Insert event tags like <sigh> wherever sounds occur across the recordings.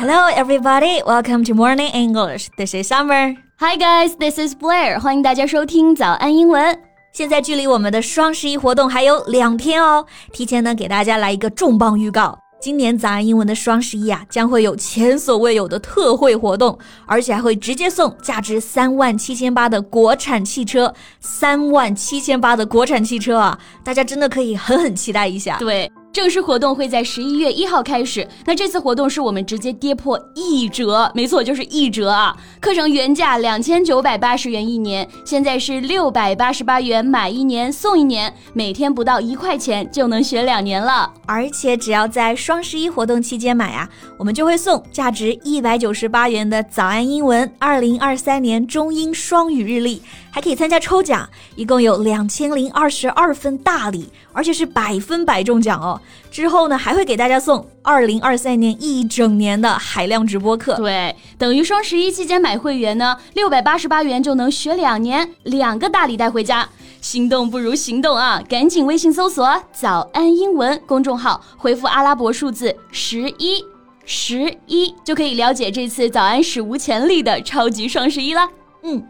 Hello, everybody. Welcome to Morning English. This is Summer. Hi, guys. This is Blair. 欢迎大家收听早安英文。现在距离我们的双十一活动还有两天哦，提前呢给大家来一个重磅预告。今年早安英文的双十一啊，将会有前所未有的特惠活动，而且还会直接送价值三万七千八的国产汽车，三万七千八的国产汽车啊，大家真的可以狠狠期待一下。对。正式活动会在十一月一号开始。那这次活动是我们直接跌破一折，没错，就是一折啊！课程原价两千九百八十元一年，现在是六百八十八元买一年送一年，每天不到一块钱就能学两年了。而且只要在双十一活动期间买啊，我们就会送价值一百九十八元的早安英文二零二三年中英双语日历，还可以参加抽奖，一共有两千零二十二份大礼，而且是百分百中奖哦。之后呢，还会给大家送二零二三年一整年的海量直播课。对，等于双十一期间买会员呢，六百八十八元就能学两年，两个大礼带回家。心动不如行动啊！赶紧微信搜索“早安英文”公众号，回复阿拉伯数字十一十一，就可以了解这次早安史无前例的超级双十一啦。嗯，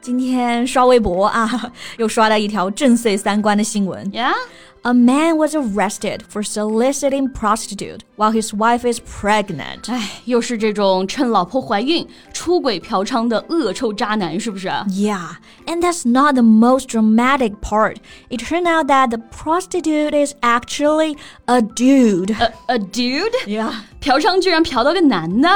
今天刷微博啊，<laughs> 又刷到一条震碎三观的新闻呀。A man was arrested for soliciting prostitute while his wife is pregnant. 哎，<sighs> 又是这种趁老婆怀孕出轨嫖娼的恶臭渣男，是不是？Yeah, and that's not the most dramatic part. It turned out that the prostitute is actually a dude. A, a dude? <laughs> Yeah. 嫖娼居然嫖到个男的。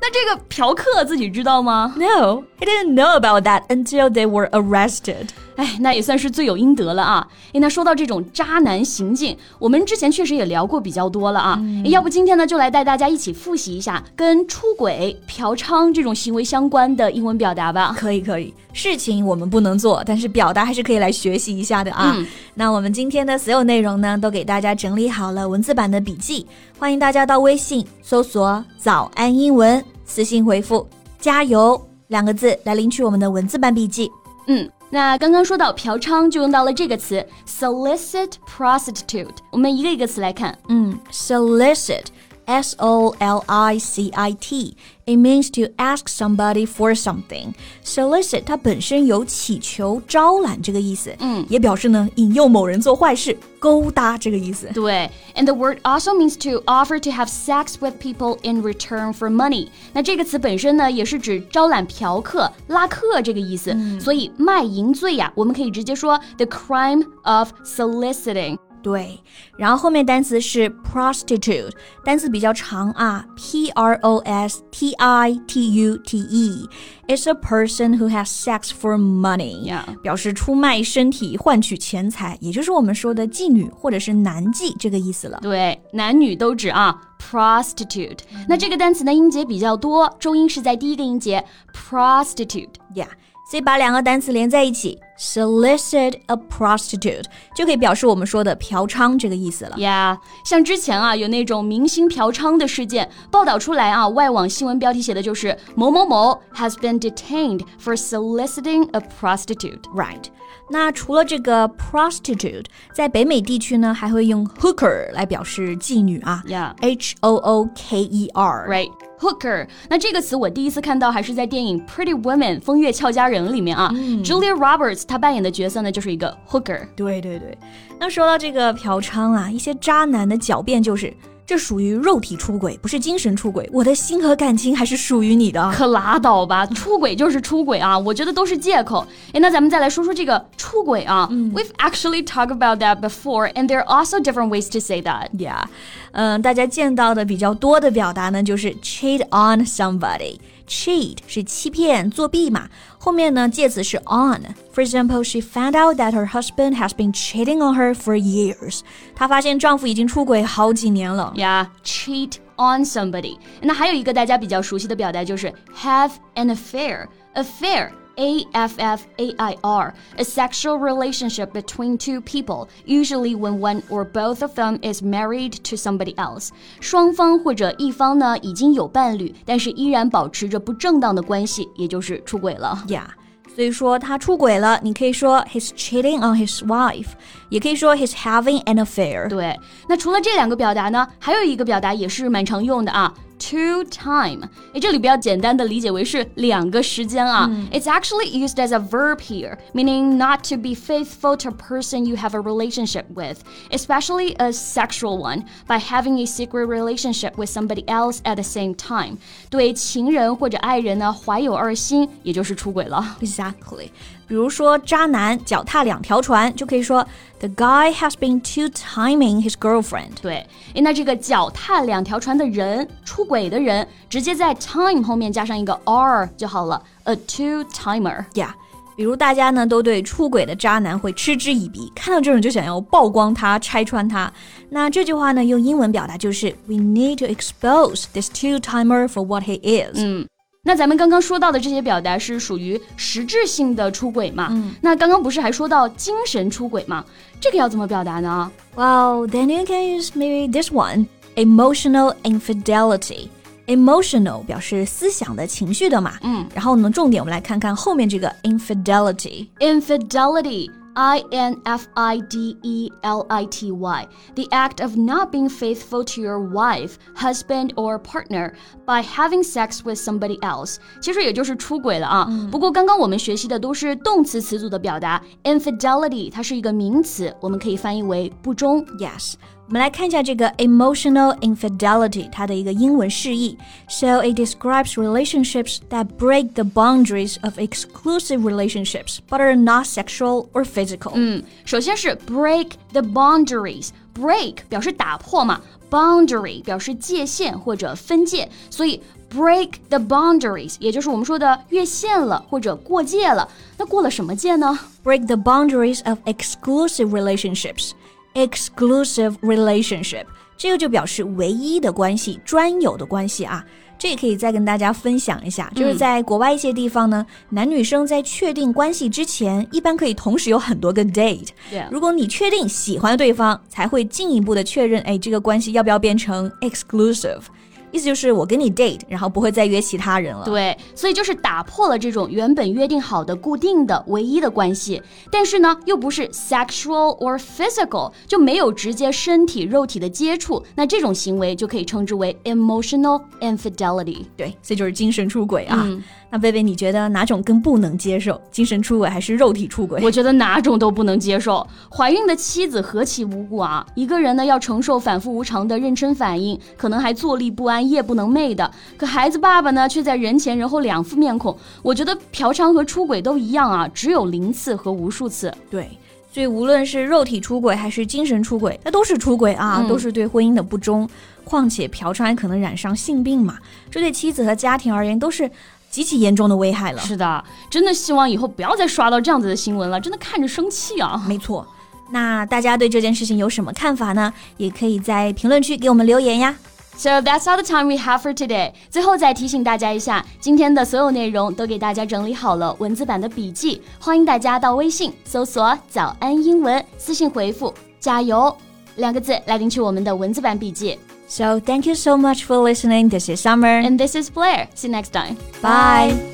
那这个嫖客自己知道吗？No, he didn't know about that until they were arrested. 哎，那也算是罪有应得了啊！哎，那说到这种渣男行径，我们之前确实也聊过比较多了啊。要不今天呢，就来带大家一起复习一下跟出轨、嫖娼这种行为相关的英文表达吧。可以，可以。事情我们不能做，但是表达还是可以来学习一下的啊。那我们今天的所有内容呢，都给大家整理好了文字版的笔记，欢迎大家到微信搜索“早安英文”，私信回复“加油”两个字来领取我们的文字版笔记。嗯。那刚刚说到嫖娼，就用到了这个词 solicit prostitute。我们一个一个词来看，嗯，solicit。S O L I C I T. It means to ask somebody for something. Solicit 它本身有乞求、招揽这个意思，嗯，也表示呢引诱某人做坏事、勾搭这个意思。对，and the word also means to offer to have sex with people in return for money. 那这个词本身呢也是指招揽嫖客、拉客这个意思，所以卖淫罪呀，我们可以直接说 the crime of soliciting. 对，然后后面单词是 prostitute，单词比较长啊，p r o s t i t u t e。It's a person who has sex for money，表示出卖身体换取钱财，也就是我们说的妓女或者是男妓这个意思了。对，男女都指啊，prostitute。那这个单词呢，音节比较多，重音是在第一个音节，prostitute，yeah。 所以把两个单词连在一起，solicit a prostitute 就可以表示我们说的嫖娼这个意思了。Yeah，像之前啊有那种明星嫖娼的事件报道出来啊，外网新闻标题写的就是某某某 has been detained for soliciting a prostitute。Right。那除了这个 prostitute，在北美地区呢还会用 hooker 来表示妓女啊。Yeah，H O O K E R。Right。 Hooker，那这个词我第一次看到还是在电影《Pretty Woman》风月俏佳人里面啊。Julia Roberts 她扮演的角色呢就是一个 hooker。对对对，那说到这个嫖娼啊，一些渣男的狡辩就是。这属于肉体出轨，不是精神出轨。我的心和感情还是属于你的。可拉倒吧，出轨就是出轨啊！我觉得都是借口。哎，那咱们再来说说这个出轨啊。We've actually talked about that before, and there are also different ways to say that. Yeah，嗯，大家见到的比较多的表达呢，就是 cheat on somebody。cheat 是欺骗、作弊嘛，后面呢介词是 on。For example, she found out that her husband has been cheating on her for years. 她发现丈夫已经出轨好几年了。Yeah, cheat on somebody. 那还有一个大家比较熟悉的表达就是 have an affair. Affair a F F A I R, a sexual relationship between two people, usually when one or both of them is married to somebody else. 双方或者一方呢已经有伴侣，但是依然保持着不正当的关系，也就是出轨了。Yeah. 所以说他出轨了，你可以说 he's cheating on his wife，也可以说 he's having an affair。对，那除了这两个表达呢，还有一个表达也是蛮常用的啊 two time，哎，这里不要简单的理解为是两个时间啊。It's actually used as a verb here, meaning not to be faithful to a person you have a relationship with, especially a sexual one, by having a secret relationship with somebody else at the same time。对情人或者爱人呢怀有二心，也就是出轨了。 Exactly. 比如说，渣男脚踏两条船，就可以说 The guy has been two-timing his girlfriend. 对，诶，那这个脚踏两条船的人，出轨的人，直接在 time 后面加上一个 r 就好了，a two-timer。 Yeah. 比如大家呢都对出轨的渣男会嗤之以鼻，看到这种就想要曝光他、拆穿他。那这句话呢用英文表达就是 We need to expose this two-timer for what he is。 那咱们刚刚说到的这些表达是属于实质性的出轨嘛？嗯那刚刚不是还说到精神出轨吗？这个要怎么表达呢？Well, then you can use maybe this one, emotional infidelity. Emotional 表示思想的、情绪的嘛。嗯，然后呢，重点我们来看看后面这个 infidelity。Infidelity. I N F I D E L I T Y, the act of not being faithful to your wife, husband, or partner by having sex with somebody else. 其实也就是出轨了啊。不过刚刚我们学习的都是动词词组的表达，infidelity 它是一个名词，我们可以翻译为不忠。 Yes， 我们来看一下这个 emotional infidelity 它的一个英文释义。So it describes relationships that break the boundaries of exclusive relationships, but are not sexual or physical. 嗯，首先是 break the boundaries。break 表示打破嘛，boundary 表示界限或者分界，所以 break the boundaries 也就是我们说的越线了或者过界了。那过了什么界呢？ break the boundaries of exclusive relationships. Exclusive relationship，这个就表示唯一的关系、专有的关系啊。这也可以再跟大家分享一下，就是在国外一些地方呢，男女生在确定关系之前，一般可以同时有很多个 date。如果你确定喜欢对方，才会进一步的确认，哎，这个关系要不要变成 exclusive？意思就是我跟你 date，然后不会再约其他人了。对，所以就是打破了这种原本约定好的固定的唯一的关系，但是呢，又不是 sexual or physical，就没有直接身体肉体的接触，那这种行为就可以称之为 emotional infidelity。对，所以就是精神出轨啊。那贝贝，你觉得哪种更不能接受？精神出轨还是肉体出轨？我觉得哪种都不能接受。怀孕的妻子何其无辜啊！一个人呢要承受反复无常的妊娠反应，可能还坐立不安、夜不能寐的。可孩子爸爸呢，却在人前人后两副面孔。我觉得嫖娼和出轨都一样啊，只有零次和无数次。对，所以无论是肉体出轨还是精神出轨，那都是出轨啊，嗯都是对婚姻的不忠。况且嫖娼还可能染上性病嘛，这对妻子和家庭而言都是极其严重的危害了。是的，真的希望以后不要再刷到这样子的新闻了，真的看着生气啊！没错。那大家对这件事情有什么看法呢？也可以在评论区给我们留言呀。So that's all the time we have for today. 最后再提醒大家一下，今天的所有内容都给大家整理好了文字版的笔记，欢迎大家到微信搜索“早安英文”，私信回复“加油”两个字来领取我们的文字版笔记。 So thank you so much for listening. This is Summer. And this is Blair. See you next time. Bye.